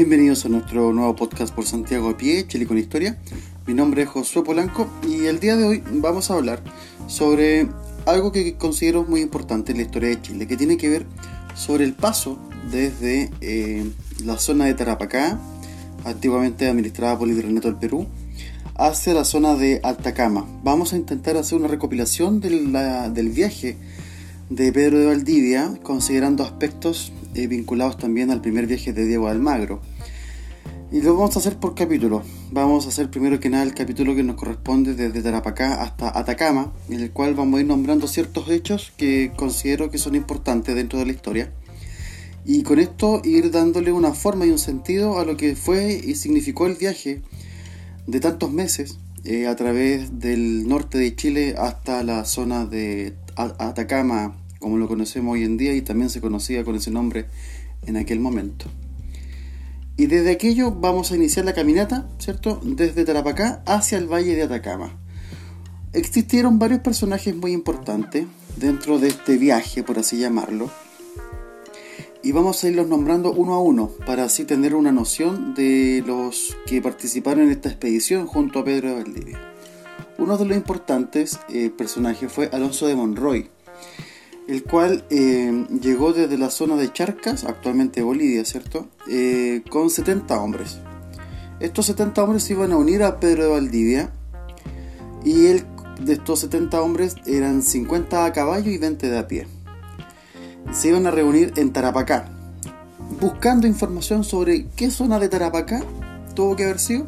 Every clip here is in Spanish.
Bienvenidos a nuestro nuevo podcast por Santiago a pie, Chile con Historia. Mi nombre es Josué Polanco y el día de hoy vamos a hablar sobre algo que considero muy importante en la historia de Chile, que tiene que ver sobre el paso desde eh, la zona de Tarapacá, antiguamente administrada por el Virreinato del Perú, hacia la zona de Altacama. Vamos a intentar hacer una recopilación del viaje de Pedro de Valdivia, considerando aspectos eh, vinculados también al primer viaje de Diego Almagro. Y lo vamos a hacer por capítulo. Vamos a hacer primero que nada el capítulo que nos corresponde desde Tarapacá hasta Atacama, en el cual vamos a ir nombrando ciertos hechos que considero que son importantes dentro de la historia. Y con esto ir dándole una forma y un sentido a lo que fue y significó el viaje de tantos meses eh, a través del norte de Chile hasta la zona de Atacama, como lo conocemos hoy en día y también se conocía con ese nombre en aquel momento. Y desde aquello vamos a iniciar la caminata, ¿cierto? Desde Tarapacá hacia el Valle de Atacama. Existieron varios personajes muy importantes dentro de este viaje, por así llamarlo. Y vamos a irlos nombrando uno a uno para así tener una noción de los que participaron en esta expedición junto a Pedro de Valdivia. Uno de los importantes eh, personajes fue Alonso de Monroy, el cual eh, llegó desde la zona de Charcas, actualmente Bolivia, ¿cierto? Eh, con 70 hombres. Estos 70 hombres se iban a unir a Pedro de Valdivia y él, de estos 70 hombres eran 50 a caballo y 20 de a pie. Se iban a reunir en Tarapacá, buscando información sobre qué zona de Tarapacá tuvo que haber sido.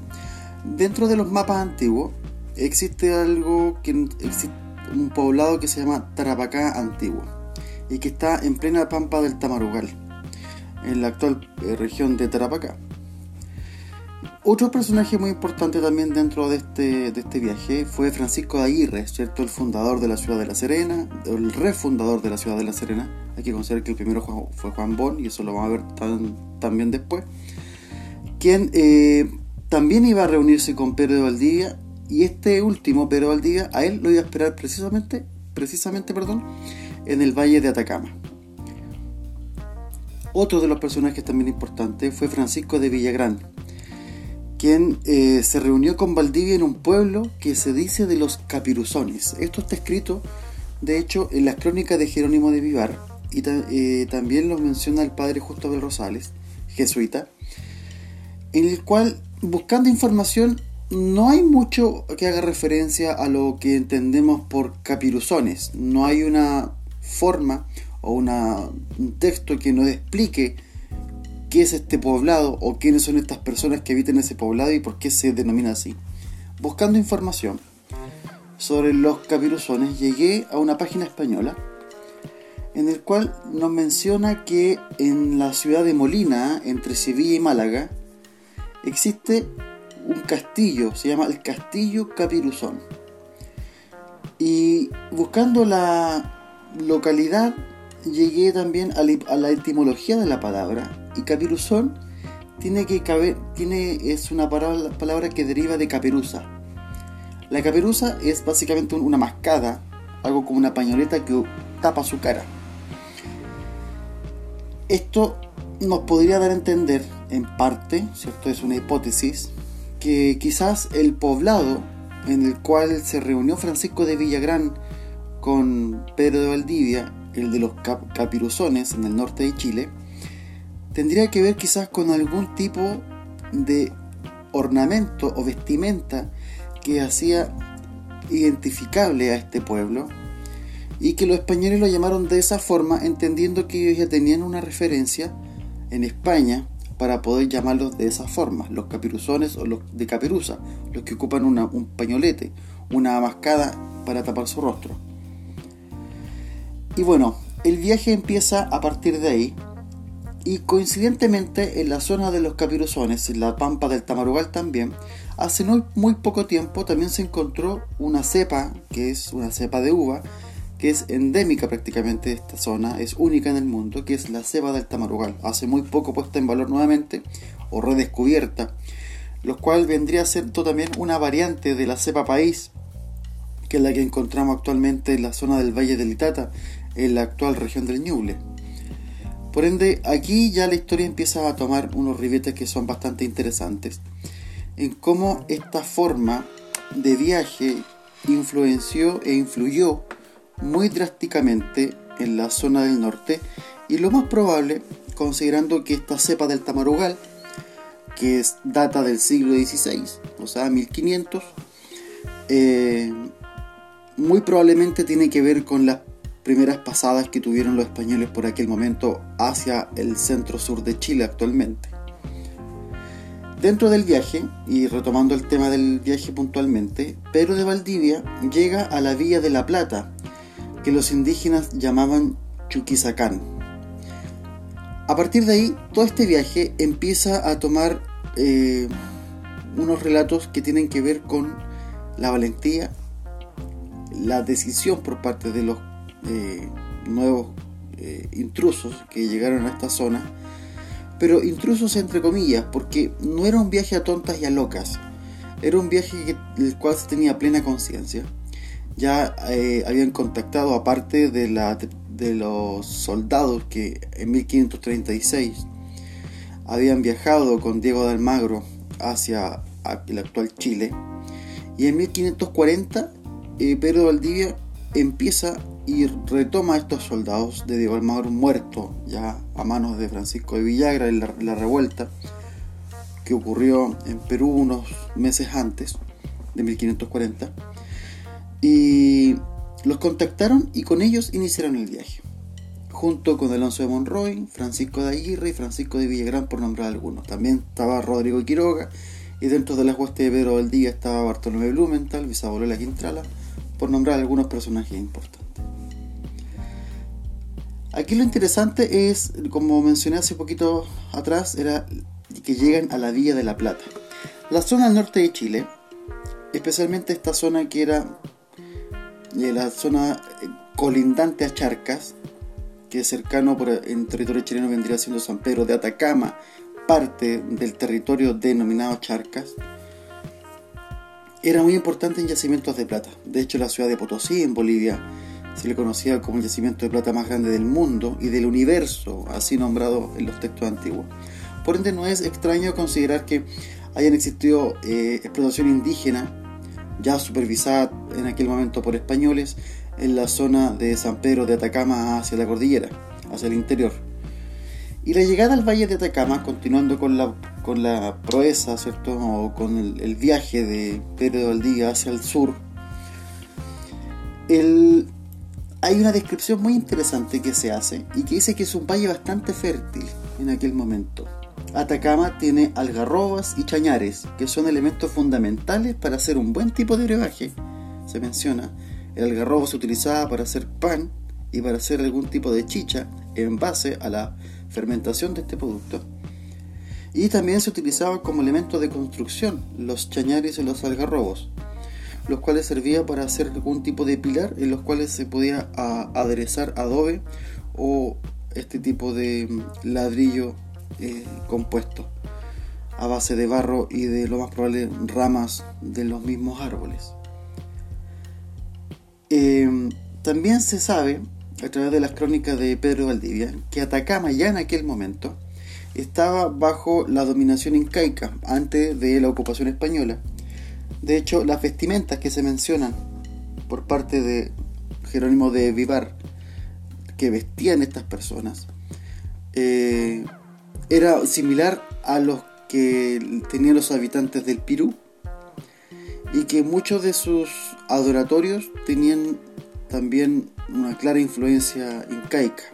Dentro de los mapas antiguos existe algo que un poblado que se llama Tarapacá Antiguo y que está en plena pampa del Tamarugal, en la actual eh, región de Tarapacá. Otro personaje muy importante también dentro de este, de este viaje fue Francisco de Aguirre, ¿cierto? el fundador de la ciudad de La Serena, el refundador de la ciudad de La Serena. Hay que considerar que el primero fue Juan Bon, y eso lo vamos a ver también después. Quien eh, también iba a reunirse con Pedro y este último, Pedro Valdivia, a él lo iba a esperar precisamente, precisamente perdón, en el Valle de Atacama. Otro de los personajes también importantes fue Francisco de Villagrán, quien eh, se reunió con Valdivia en un pueblo que se dice de los capiruzones. Esto está escrito, de hecho, en las crónicas de Jerónimo de Vivar, y eh, también lo menciona el padre Justo Abel Rosales, jesuita, en el cual, buscando información, no hay mucho que haga referencia a lo que entendemos por capiruzones. No hay una forma o un texto que nos explique qué es este poblado o quiénes son estas personas que habitan ese poblado y por qué se denomina así. Buscando información sobre los capiruzones llegué a una página española en el cual nos menciona que en la ciudad de Molina, entre Sevilla y Málaga, existe un castillo, se llama el Castillo Capiruzón. Y buscando la localidad llegué también a la etimología de la palabra. Y capiruzón tiene que caber, tiene, es una palabra, que deriva de caperuza. La caperuza es básicamente una mascada, algo como una pañoleta que tapa su cara. Esto nos podría dar a entender, en parte, ¿cierto? Es una hipótesis, que quizás el poblado en el cual se reunió Francisco de Villagrán con Pedro de Valdivia, el de los capiruzones en el norte de Chile, tendría que ver quizás con algún tipo de ornamento o vestimenta que hacía identificable a este pueblo y que los españoles lo llamaron de esa forma entendiendo que ellos ya tenían una referencia en España para poder llamarlos de esa forma, los capiruzones o los de caperuza, los que ocupan un pañolete, una mascada para tapar su rostro. Y bueno, el viaje empieza a partir de ahí y coincidentemente en la zona de los capiruzones, en la pampa del Tamarugal también, hace muy, muy poco tiempo también se encontró una cepa, que es una cepa de uva, que es endémica prácticamente de esta zona, es única en el mundo, que es la ceba del tamarugal, hace muy poco puesta en valor nuevamente o redescubierta, lo cual vendría a ser también una variante de la cepa país, que es la que encontramos actualmente en la zona del Valle del Itata, en la actual región del Ñuble. Por ende, aquí ya la historia empieza a tomar unos ribetes que son bastante interesantes en cómo esta forma de viaje influenció e influyó muy drásticamente en la zona del norte y lo más probable, considerando que esta cepa del tamarugal, que es, data del siglo XVI, o sea, 1500, eh, muy probablemente tiene que ver con las primeras pasadas que tuvieron los españoles por aquel momento hacia el centro sur de Chile actualmente. Dentro del viaje, y retomando el tema del viaje puntualmente, Pedro de Valdivia llega a la Villa de la Plata, que los indígenas llamaban Chuquisacán. A partir de ahí, todo este viaje empieza a tomar eh, unos relatos que tienen que ver con la valentía, la decisión por parte de los eh, nuevos eh, intrusos que llegaron a esta zona, pero intrusos entre comillas, porque no era un viaje a tontas y a locas, era un viaje del cual se tenía plena conciencia. Ya eh, habían contactado, aparte de, la, de los soldados que en 1536 habían viajado con Diego de Almagro hacia el actual Chile, y en 1540 Pedro Valdivia empieza y retoma a estos soldados de Diego Almagro muerto ya a manos de Francisco de Villagra en la, revuelta que ocurrió en Perú unos meses antes de 1540 y los contactaron y con ellos iniciaron el viaje junto con Alonso de Monroy, Francisco de Aguirre y Francisco de Villagrán por nombrar algunos. También estaba Rodrigo Quiroga y dentro de las huestes de Pedro del Día estaba Bartolomé Blumenthal, bisabuelo de la Quintrala, por nombrar algunos personajes importantes. Aquí lo interesante es, como mencioné hace poquito atrás, era que llegan a la Villa de la Plata. La zona al norte de Chile, especialmente esta zona que era eh, la zona colindante a Charcas, que es cercano por, en territorio chileno vendría siendo San Pedro de Atacama, parte del territorio denominado Charcas, era muy importante en yacimientos de plata. De hecho, la ciudad de Potosí, en Bolivia, se le conocía como el yacimiento de plata más grande del mundo y del universo, así nombrado en los textos antiguos. Por ende, no es extraño considerar que hayan existido eh, explotación indígena, ya supervisada en aquel momento por españoles, en la zona de San Pedro de Atacama hacia la cordillera, hacia el interior. Y la llegada al valle de Atacama, continuando con la, con la proeza, ¿cierto? O con el, viaje de Pedro de hacia el sur, el, hay una descripción muy interesante que se hace y que dice que es un valle bastante fértil en aquel momento. Atacama tiene algarrobas y chañares, que son elementos fundamentales para hacer un buen tipo de brebaje. Se menciona, el algarrobo se utilizaba para hacer pan y para hacer algún tipo de chicha en base a la fermentación de este producto. Y también se utilizaba como elemento de construcción los chañares y los algarrobos los cuales servían para hacer algún tipo de pilar en los cuales se podía aderezar adobe o este tipo de mm, ladrillo eh, compuesto a base de barro y de lo más probable ramas de los mismos árboles. Em, también se sabe, a través de las crónicas de Pedro Valdivia, que Atacama ya en aquel momento estaba bajo la dominación incaica antes de la ocupación española de hecho, las vestimentas que se mencionan por parte de Jerónimo de Vivar que vestían estas personas eh, era similar a los que tenían los habitantes del Pirú y que muchos de sus adoratorios tenían también una clara influencia incaica,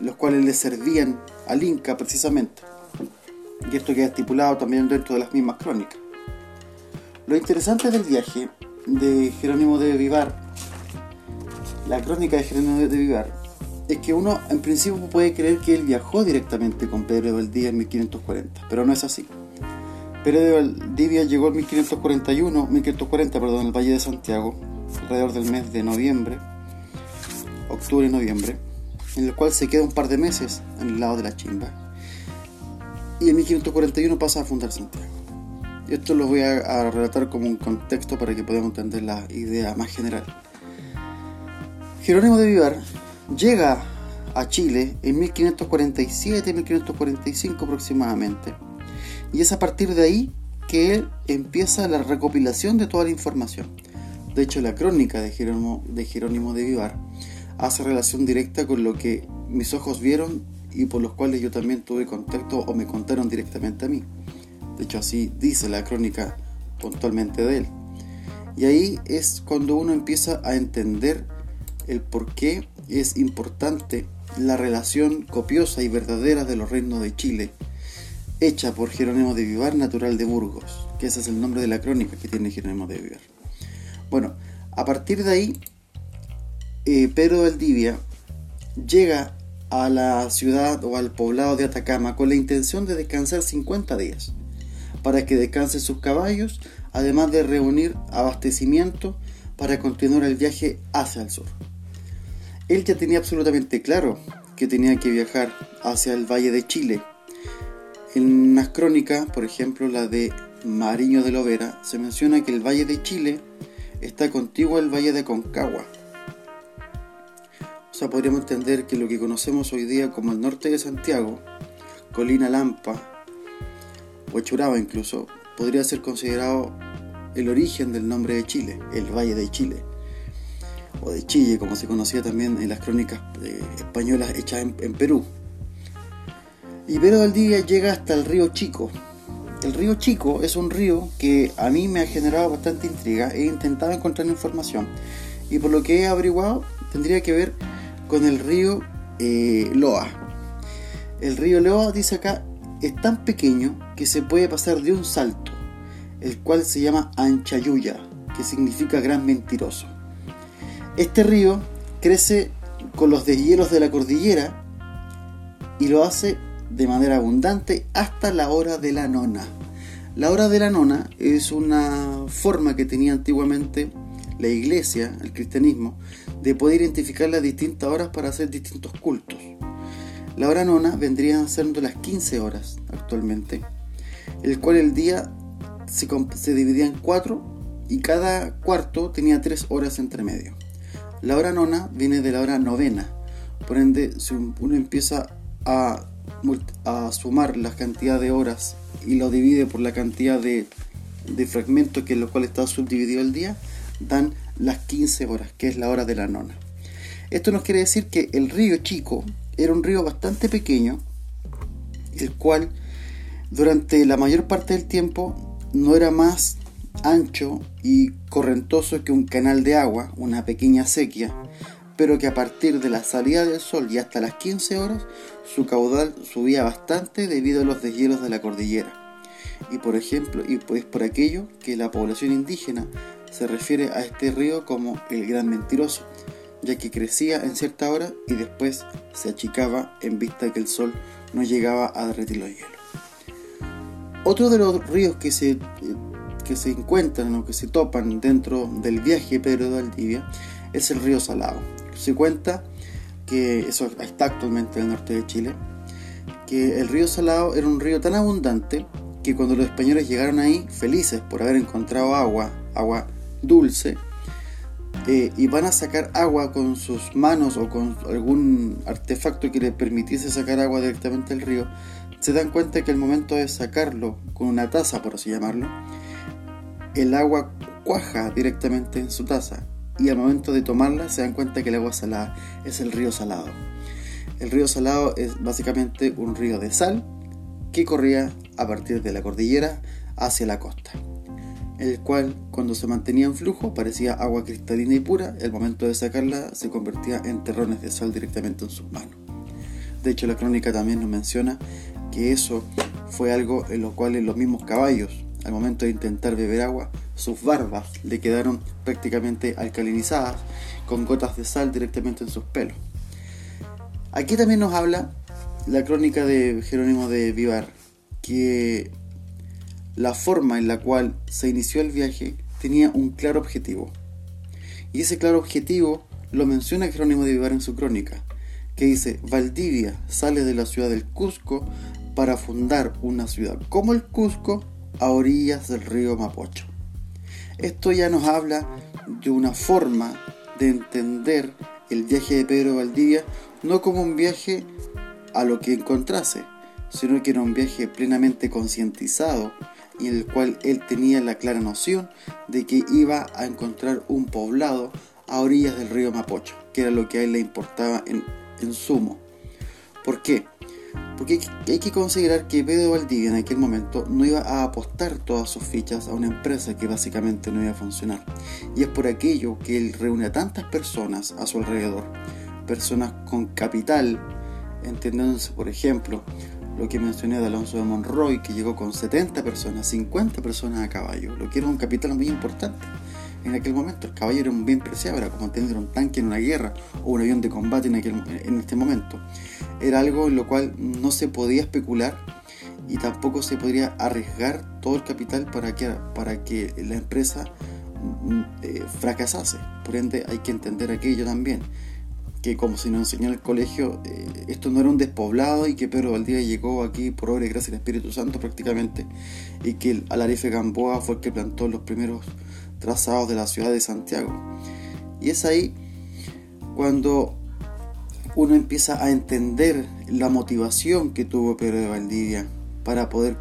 los cuales le servían al Inca precisamente. Y esto queda estipulado también dentro de las mismas crónicas. Lo interesante del viaje de Jerónimo de Vivar, la crónica de Jerónimo de Vivar, es que uno en principio puede creer que él viajó directamente con Pedro de Valdivia en 1540, pero no es así. Pedro de Valdivia llegó en 1541, 1540, perdón, al Valle de Santiago, alrededor del mes de noviembre, octubre y noviembre, en el cual se queda un par de meses en el lado de la chimba. Y en 1541 pasa a fundar Santiago. Esto lo voy a, relatar como un contexto para que podamos entender la idea más general. Jerónimo de Vivar llega a Chile en 1547-1545 aproximadamente. Y es a partir de ahí que él empieza la recopilación de toda la información. De hecho, la crónica de Jerónimo de, Jerónimo de Vivar hace relación directa con lo que mis ojos vieron y por los cuales yo también tuve contacto o me contaron directamente a mí. De hecho, así dice la crónica puntualmente de él. Y ahí es cuando uno empieza a entender el por qué es importante la relación copiosa y verdadera de los reinos de Chile, hecha por Jerónimo de Vivar, natural de Burgos, que ese es el nombre de la crónica que tiene Jerónimo de Vivar. Bueno, a partir de ahí, eh, Pedro Valdivia llega a la ciudad o al poblado de Atacama con la intención de descansar 50 días, para que descansen sus caballos, además de reunir abastecimiento para continuar el viaje hacia el sur. Él ya tenía absolutamente claro que tenía que viajar hacia el Valle de Chile. En unas crónicas, por ejemplo la de Mariño de Lovera, se menciona que el Valle de Chile está contiguo al Valle de Concagua. O sea, podríamos entender que lo que conocemos hoy día como el norte de Santiago, Colina Lampa, o Echuraba incluso, podría ser considerado el origen del nombre de Chile, el Valle de Chile o de Chile, como se conocía también en las crónicas eh, españolas hechas en, Perú. Y Pedro Día llega hasta el río Chico. El río Chico es un río que a mí me ha generado bastante intriga. He intentado encontrar información y por lo que he averiguado tendría que ver con el río eh, Loa. El río Loa, dice acá, es tan pequeño que se puede pasar de un salto, el cual se llama Anchayuya, que significa gran mentiroso. Este río crece con los deshielos de la cordillera y lo hace de manera abundante hasta la hora de la nona. La hora de la nona es una forma que tenía antiguamente la iglesia, el cristianismo, de poder identificar las distintas horas para hacer distintos cultos. La hora nona vendría siendo las 15 horas actualmente, el cual el día se, se dividía en cuatro y cada cuarto tenía tres horas entre medio. La hora nona viene de la hora novena. Por ende, si uno empieza a, sumar la cantidad de horas y lo divide por la cantidad de, fragmentos que en los cuales está subdividido el día, dan las 15 horas, que es la hora de la nona. Esto nos quiere decir que el río Chico era un río bastante pequeño, el cual durante la mayor parte del tiempo no era más ancho y correntoso que un canal de agua, una pequeña sequía, pero que a partir de la salida del sol y hasta las 15 horas su caudal subía bastante debido a los deshielos de la cordillera. Y por ejemplo, y pues por aquello que la población indígena se refiere a este río como el gran mentiroso, ya que crecía en cierta hora y después se achicaba en vista que el sol no llegaba a derretir los hielos. Otro de los ríos que se se encuentran o que se topan dentro del viaje Pedro de Valdivia es el río Salado. Se cuenta que eso está actualmente en el norte de Chile, que el río Salado era un río tan abundante que cuando los españoles llegaron ahí, felices por haber encontrado agua, agua dulce, eh, y van a sacar agua con sus manos o con algún artefacto que les permitiese sacar agua directamente del río, se dan cuenta que el momento de sacarlo con una taza, por así llamarlo, el agua cuaja directamente en su taza y al momento de tomarla se dan cuenta que el agua salada es el río salado. El río salado es básicamente un río de sal que corría a partir de la cordillera hacia la costa, el cual cuando se mantenía en flujo parecía agua cristalina y pura, el momento de sacarla se convertía en terrones de sal directamente en sus manos. De hecho la crónica también nos menciona que eso fue algo en lo cual los mismos caballos al momento de intentar beber agua, sus barbas le quedaron prácticamente alcalinizadas con gotas de sal directamente en sus pelos. Aquí también nos habla la crónica de Jerónimo de Vivar, que la forma en la cual se inició el viaje tenía un claro objetivo. Y ese claro objetivo lo menciona Jerónimo de Vivar en su crónica, que dice, Valdivia sale de la ciudad del Cusco para fundar una ciudad como el Cusco a orillas del río Mapocho. Esto ya nos habla de una forma de entender el viaje de Pedro Valdivia no como un viaje a lo que encontrase, sino que era un viaje plenamente concientizado y en el cual él tenía la clara noción de que iba a encontrar un poblado a orillas del río Mapocho, que era lo que a él le importaba en, en sumo. ¿Por qué? Porque hay que considerar que Pedro Valdivia en aquel momento no iba a apostar todas sus fichas a una empresa que básicamente no iba a funcionar. Y es por aquello que él reúne a tantas personas a su alrededor. Personas con capital, entendiéndose por ejemplo lo que mencioné de Alonso de Monroy, que llegó con 70 personas, 50 personas a caballo, lo que era un capital muy importante. En aquel momento el caballo era un bien preciado, era como tener un tanque en una guerra o un avión de combate en, aquel, en este momento. Era algo en lo cual no se podía especular y tampoco se podría arriesgar todo el capital para que, para que la empresa mm, eh, fracasase. Por ende hay que entender aquello también que como se nos enseñó en el colegio, eh, esto no era un despoblado y que Pedro Valdivia llegó aquí por obra y gracia del Espíritu Santo prácticamente, y que el Alarife Gamboa fue el que plantó los primeros trazados de la ciudad de Santiago. Y es ahí cuando uno empieza a entender la motivación que tuvo Pedro de Valdivia para poder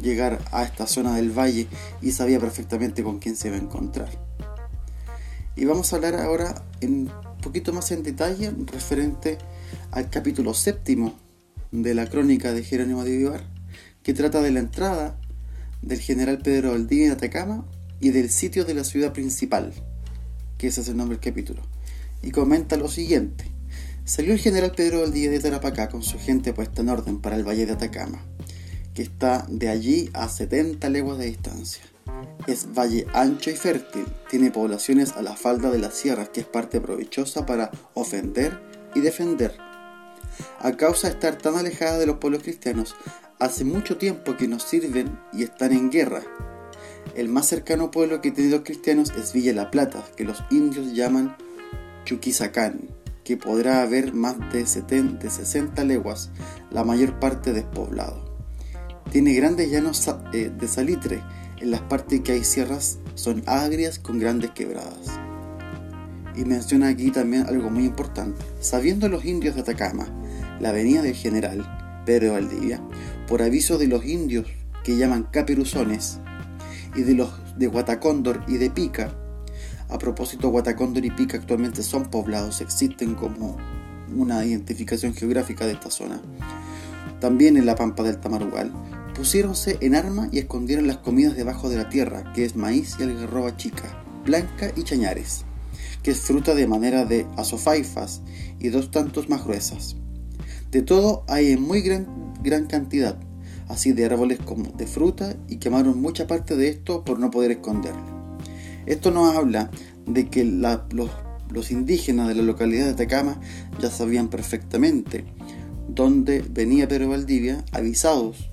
llegar a esta zona del valle y sabía perfectamente con quién se iba a encontrar. Y vamos a hablar ahora en poquito más en detalle referente al capítulo séptimo de la crónica de Jerónimo de Vivar, que trata de la entrada del general Pedro Valdivia en Atacama y del sitio de la ciudad principal, que ese es el nombre del capítulo, y comenta lo siguiente. Salió el general Pedro Valdivia de Tarapacá con su gente puesta en orden para el valle de Atacama, que está de allí a 70 leguas de distancia. Es valle ancho y fértil, tiene poblaciones a la falda de las sierras que es parte provechosa para ofender y defender. A causa de estar tan alejada de los pueblos cristianos, hace mucho tiempo que nos sirven y están en guerra. El más cercano pueblo que tiene los cristianos es Villa La Plata, que los indios llaman Chuquisacán, que podrá haber más de, 70, 60 leguas, la mayor parte despoblado. Tiene grandes llanos eh, de salitre, en las partes que hay sierras son agrias con grandes quebradas. Y menciona aquí también algo muy importante. Sabiendo los indios de Atacama la venida del general Pedro Valdivia, por aviso de los indios que llaman caperuzones y de los de Guatacóndor y de Pica, a propósito Guatacóndor y Pica actualmente son poblados, existen como una identificación geográfica de esta zona. También en la pampa del Tamarugal, Pusiéronse en arma y escondieron las comidas debajo de la tierra, que es maíz y algarroba chica, blanca y chañares, que es fruta de manera de azofaifas y dos tantos más gruesas. De todo hay en muy gran, gran cantidad, así de árboles como de fruta, y quemaron mucha parte de esto por no poder esconderlo. Esto nos habla de que los, indígenas de la localidad de Atacama ya sabían perfectamente dónde venía Pedro Valdivia, avisados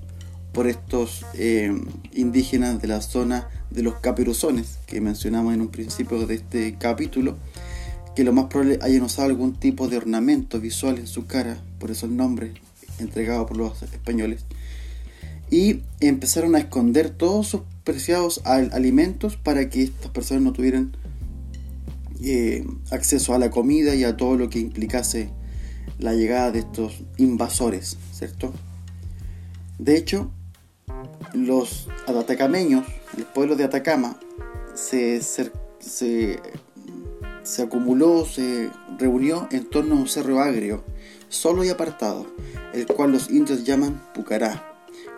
por estos eh, indígenas de la zona de los caperuzones que mencionamos en un principio de este capítulo, que lo más probable hayan usado algún tipo de ornamento visual en su cara, por eso el nombre entregado por los españoles, y empezaron a esconder todos sus preciados alimentos para que estas personas no tuvieran eh, acceso a la comida y a todo lo que implicase la llegada de estos invasores, ¿cierto? De hecho, los atacameños, el pueblo de Atacama, se, se, acumuló, se reunió en torno a un cerro agrio, solo y apartado, el cual los indios llaman Pucará,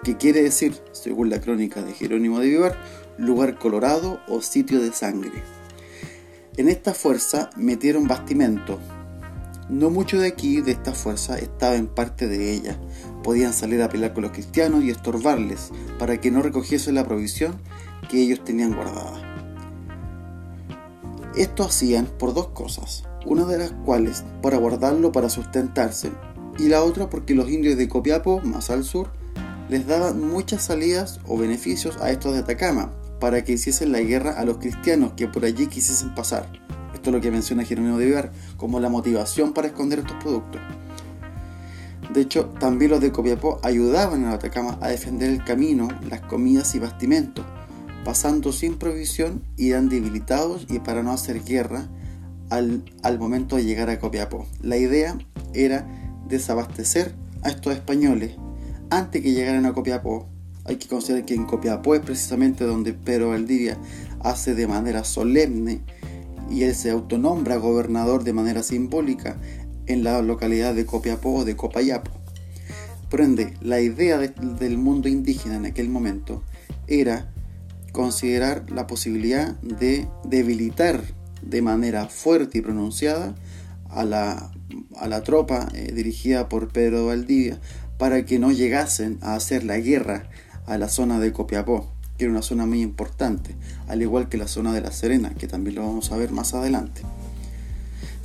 que quiere decir, según la crónica de Jerónimo de Vivar, lugar colorado o sitio de sangre. En esta fuerza metieron bastimento, no mucho de aquí, de esta fuerza, estaba en parte de ella. Podían salir a pelear con los cristianos y estorbarles para que no recogiesen la provisión que ellos tenían guardada. Esto hacían por dos cosas, una de las cuales para guardarlo para sustentarse y la otra porque los indios de Copiapo, más al sur, les daban muchas salidas o beneficios a estos de Atacama para que hiciesen la guerra a los cristianos que por allí quisiesen pasar esto es lo que menciona Jerónimo de Vivar, como la motivación para esconder estos productos. De hecho, también los de Copiapó ayudaban a Atacama a defender el camino, las comidas y bastimentos, pasando sin provisión y eran debilitados y para no hacer guerra al momento de llegar a Copiapó. La idea era desabastecer a estos españoles antes que llegaran a Copiapó. Hay que considerar que en Copiapó es precisamente donde Pedro Valdivia hace de manera solemne y él se autonombra gobernador de manera simbólica en la localidad de Copiapó o de Copayapo. Por ende, la idea del mundo indígena en aquel momento era considerar la posibilidad de debilitar de manera fuerte y pronunciada a la, a la tropa eh, dirigida por Pedro Valdivia para que no llegasen a hacer la guerra a la zona de Copiapó, que era una zona muy importante, al igual que la zona de La Serena, que también lo vamos a ver más adelante.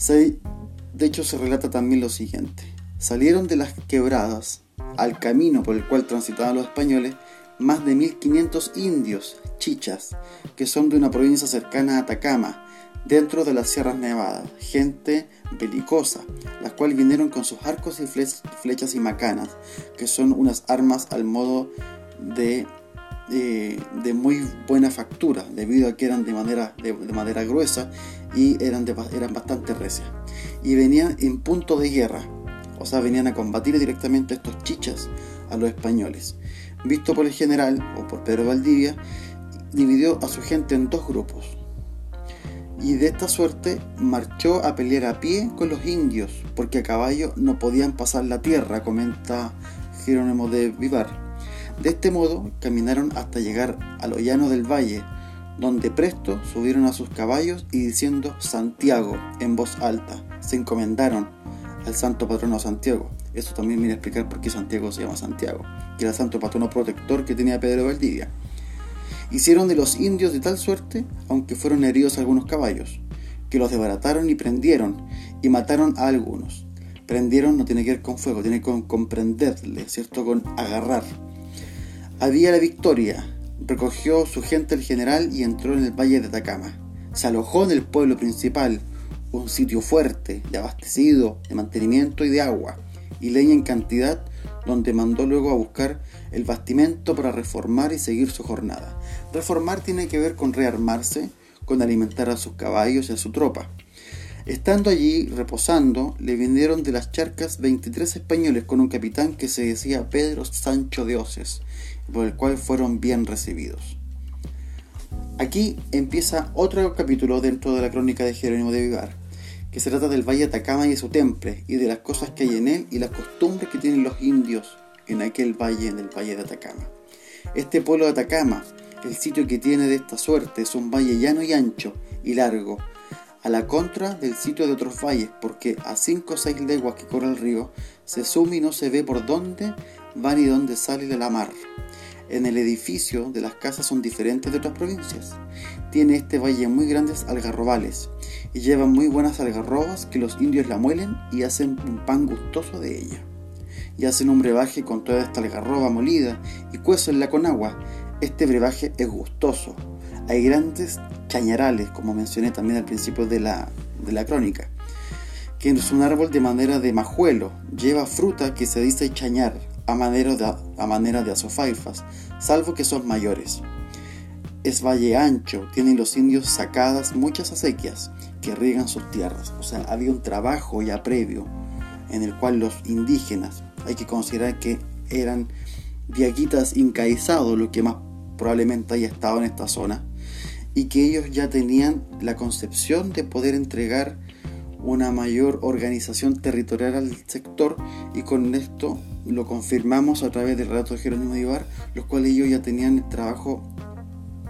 de hecho, se relata también lo siguiente. Salieron de las quebradas al camino por el cual transitaban los españoles más de 1500 indios, chichas, que son de una provincia cercana a Atacama, dentro de las Sierras Nevadas, gente belicosa, las cuales vinieron con sus arcos y flechas y macanas, que son unas armas al modo de, eh, de muy buena factura, debido a que eran de madera, de, madera gruesa y eran, eran bastante recias. Y venían en punto de guerra, o sea, venían a combatir directamente estos chichas a los españoles. Visto por el general, o por Pedro Valdivia, dividió a su gente en dos grupos y de esta suerte marchó a pelear a pie con los indios, porque a caballo no podían pasar la tierra, comenta Jerónimo de Vivar. De este modo caminaron hasta llegar a lo llano del valle, donde presto subieron a sus caballos y diciendo Santiago en voz alta, se encomendaron al santo patrono Santiago. Eso también viene a explicar por qué Santiago se llama Santiago, que era el santo patrono protector que tenía Pedro Valdivia. Hicieron de los indios de tal suerte, aunque fueron heridos algunos caballos, que los desbarataron y prendieron, y mataron a algunos. Prendieron no tiene que ver con fuego, tiene con comprenderle, ¿cierto? Con agarrar. Había la victoria, recogió su gente el general y entró en el valle de Atacama. Se alojó en el pueblo principal, un sitio fuerte, de abastecido, de mantenimiento y de agua, y leña en cantidad, donde mandó luego a buscar el bastimento para reformar y seguir su jornada. Reformar tiene que ver con rearmarse, con alimentar a sus caballos y a su tropa. Estando allí reposando, le vinieron de las charcas 23 españoles con un capitán que se decía Pedro Sancho de Oces, por el cual fueron bien recibidos. Aquí empieza otro capítulo dentro de la crónica de Jerónimo de Vivar, que se trata del Valle Atacama y de su temple, y de las cosas que hay en él y las costumbres que tienen los indios en aquel valle, en el Valle de Atacama. Este pueblo de Atacama, el sitio que tiene de esta suerte, es un valle llano y ancho y largo, a la contra del sitio de otros valles, porque a 5 o 6 leguas que corre el río, se suma y no se ve por dónde van y dónde sale de la mar. En el edificio de las casas son diferentes de otras provincias. Tiene este valle muy grandes algarrobales y llevan muy buenas algarrobas que los indios la muelen y hacen un pan gustoso de ella y hacen un brebaje con toda esta algarroba molida y cuecenla con agua. Este brebaje es gustoso. Hay grandes chañarales, como mencioné también al principio de la, de la crónica, que es un árbol de manera de majuelo, lleva fruta que se dice chañar a manera de, a manera de azofaifas, salvo que son mayores. Es valle ancho, tienen los indios sacadas muchas acequias que riegan sus tierras, o sea, había un trabajo ya previo en el cual los indígenas hay que considerar que eran diaguitas incaizados, lo que más probablemente haya estado en esta zona, y que ellos ya tenían la concepción de poder entregar una mayor organización territorial al sector y con esto lo confirmamos a través del relato de Jerónimo Ibar, los cuales ellos ya tenían el trabajo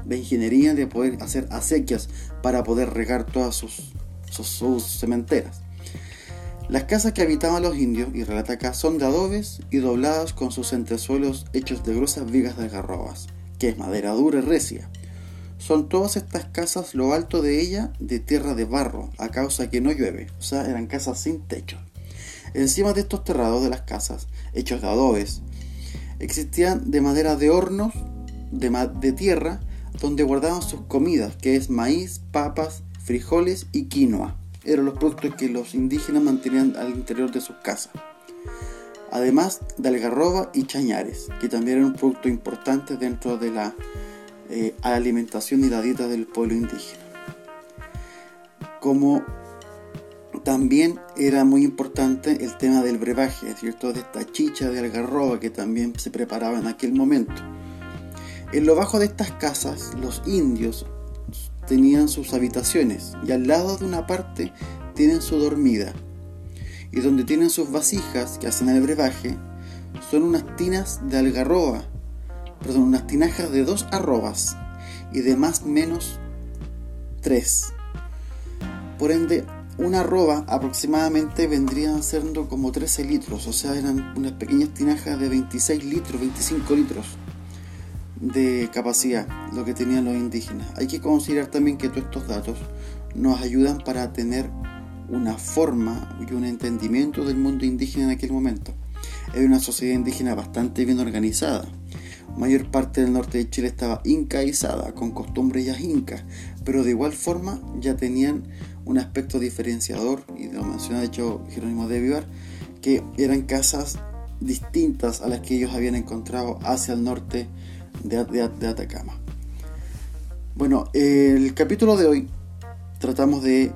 de ingeniería de poder hacer acequias para poder regar todas sus, sus cementeras. Las casas que habitaban los indios, y relata acá, son de adobes y dobladas con sus entresuelos hechos de gruesas vigas de algarrobas, que es madera dura y recia. Son todas estas casas lo alto de ella de tierra de barro, a causa que no llueve, o sea, eran casas sin techo. Encima de estos terrados de las casas, hechos de adobes, existían de madera de hornos de, de tierra donde guardaban sus comidas, que es maíz, papas, frijoles y quinoa eran los productos que los indígenas mantenían al interior de sus casas. Además de algarroba y chañares, que también eran un producto importante dentro de la eh, alimentación y la dieta del pueblo indígena. Como También era muy importante el tema del brebaje, ¿cierto? De esta chicha de algarroba que también se preparaba en aquel momento. En lo bajo de estas casas, los indios tenían sus habitaciones y al lado de una parte tienen su dormida. Y donde tienen sus vasijas que hacen el brebaje, son unas tinas de algarroba, perdón, unas tinajas de dos arrobas y de más menos tres. Por ende, una arroba aproximadamente vendrían siendo como 13 litros, o sea, eran unas pequeñas tinajas de 26 litros, 25 litros de capacidad, lo que tenían los indígenas. Hay que considerar también que todos estos datos nos ayudan para tener una forma y un entendimiento del mundo indígena en aquel momento. Era una sociedad indígena bastante bien organizada. Mayor parte del norte de Chile estaba incaizada, con costumbres ya incas, pero de igual forma ya tenían un aspecto diferenciador, y lo menciona de hecho Jerónimo de Vivar, que eran casas distintas a las que ellos habían encontrado hacia el norte de, Atacama. Bueno, el capítulo de hoy tratamos de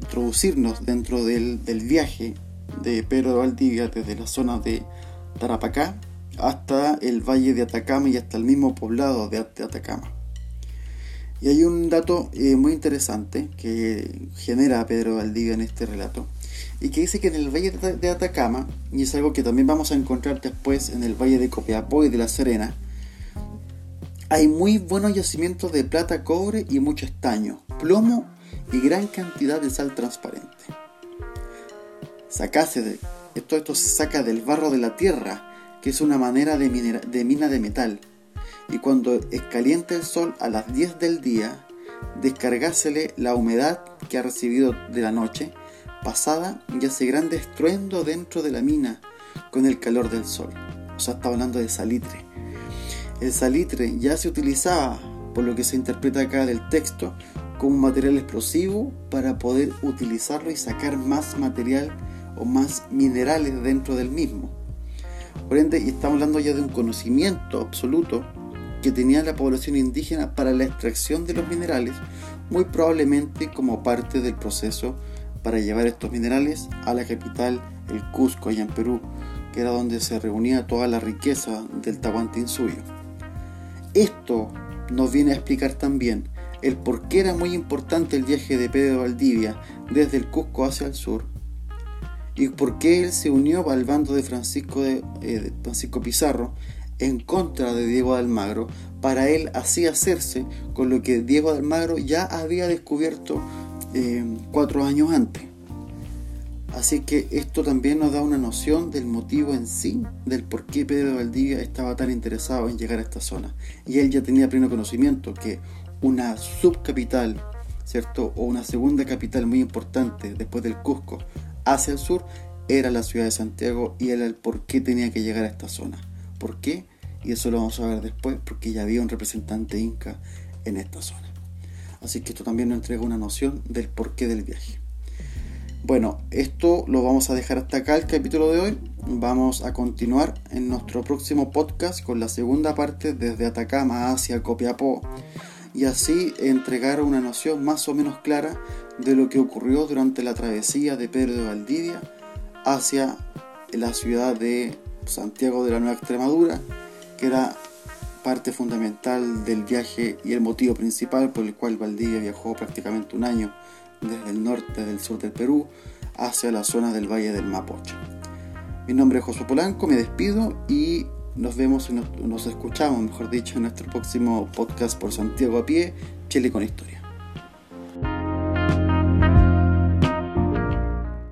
introducirnos dentro del, viaje de Pedro de Valdivia desde la zona de Tarapacá hasta el valle de Atacama y hasta el mismo poblado de, Atacama. Y hay un dato eh, muy interesante que genera Pedro Valdivia en este relato y que dice que en el valle de Atacama, y es algo que también vamos a encontrar después en el valle de Copiapó y de La Serena, hay muy buenos yacimientos de plata, cobre y mucho estaño, plomo y gran cantidad de sal transparente. Sacase de, esto, esto se saca del barro de la tierra, que es una manera de, de mina de metal. Y cuando es caliente el sol a las 10 del día, descargásele la humedad que ha recibido de la noche pasada y hace gran estruendo dentro de la mina con el calor del sol. O sea, está hablando de salitre. El salitre ya se utilizaba, por lo que se interpreta acá del texto, como un material explosivo para poder utilizarlo y sacar más material o más minerales dentro del mismo. Por ende, estamos hablando ya de un conocimiento absoluto que tenía la población indígena para la extracción de los minerales, muy probablemente como parte del proceso para llevar estos minerales a la capital, el Cusco, allá en Perú, que era donde se reunía toda la riqueza del Tahuantinsuyo. Esto nos viene a explicar también el por qué era muy importante el viaje de Pedro Valdivia desde el Cusco hacia el sur y por qué él se unió al bando de Francisco, de, eh, Pizarro en contra de Diego de Almagro para él así hacerse con lo que Diego de Almagro ya había descubierto eh, cuatro años antes. Así que esto también nos da una noción del motivo en sí del por qué Pedro Valdivia estaba tan interesado en llegar a esta zona. Y él ya tenía pleno conocimiento que una subcapital, ¿cierto? O una segunda capital muy importante después del Cusco hacia el sur era la ciudad de Santiago y era el por qué tenía que llegar a esta zona. ¿Por qué? Y eso lo vamos a ver después porque ya había un representante inca en esta zona. Así que esto también nos entrega una noción del porqué del viaje. Bueno, esto lo vamos a dejar hasta acá el capítulo de hoy. Vamos a continuar en nuestro próximo podcast con la segunda parte desde Atacama hacia Copiapó y así entregar una noción más o menos clara de lo que ocurrió durante la travesía de Pedro de Valdivia hacia la ciudad de Santiago de la Nueva Extremadura, que era parte fundamental del viaje y el motivo principal por el cual Valdivia viajó prácticamente un año desde el norte del sur del Perú hacia la zona del Valle del Mapocho. Mi nombre es José Polanco, me despido y nos vemos, nos escuchamos, mejor dicho, en nuestro próximo podcast por Santiago a pie, Chile con Historia.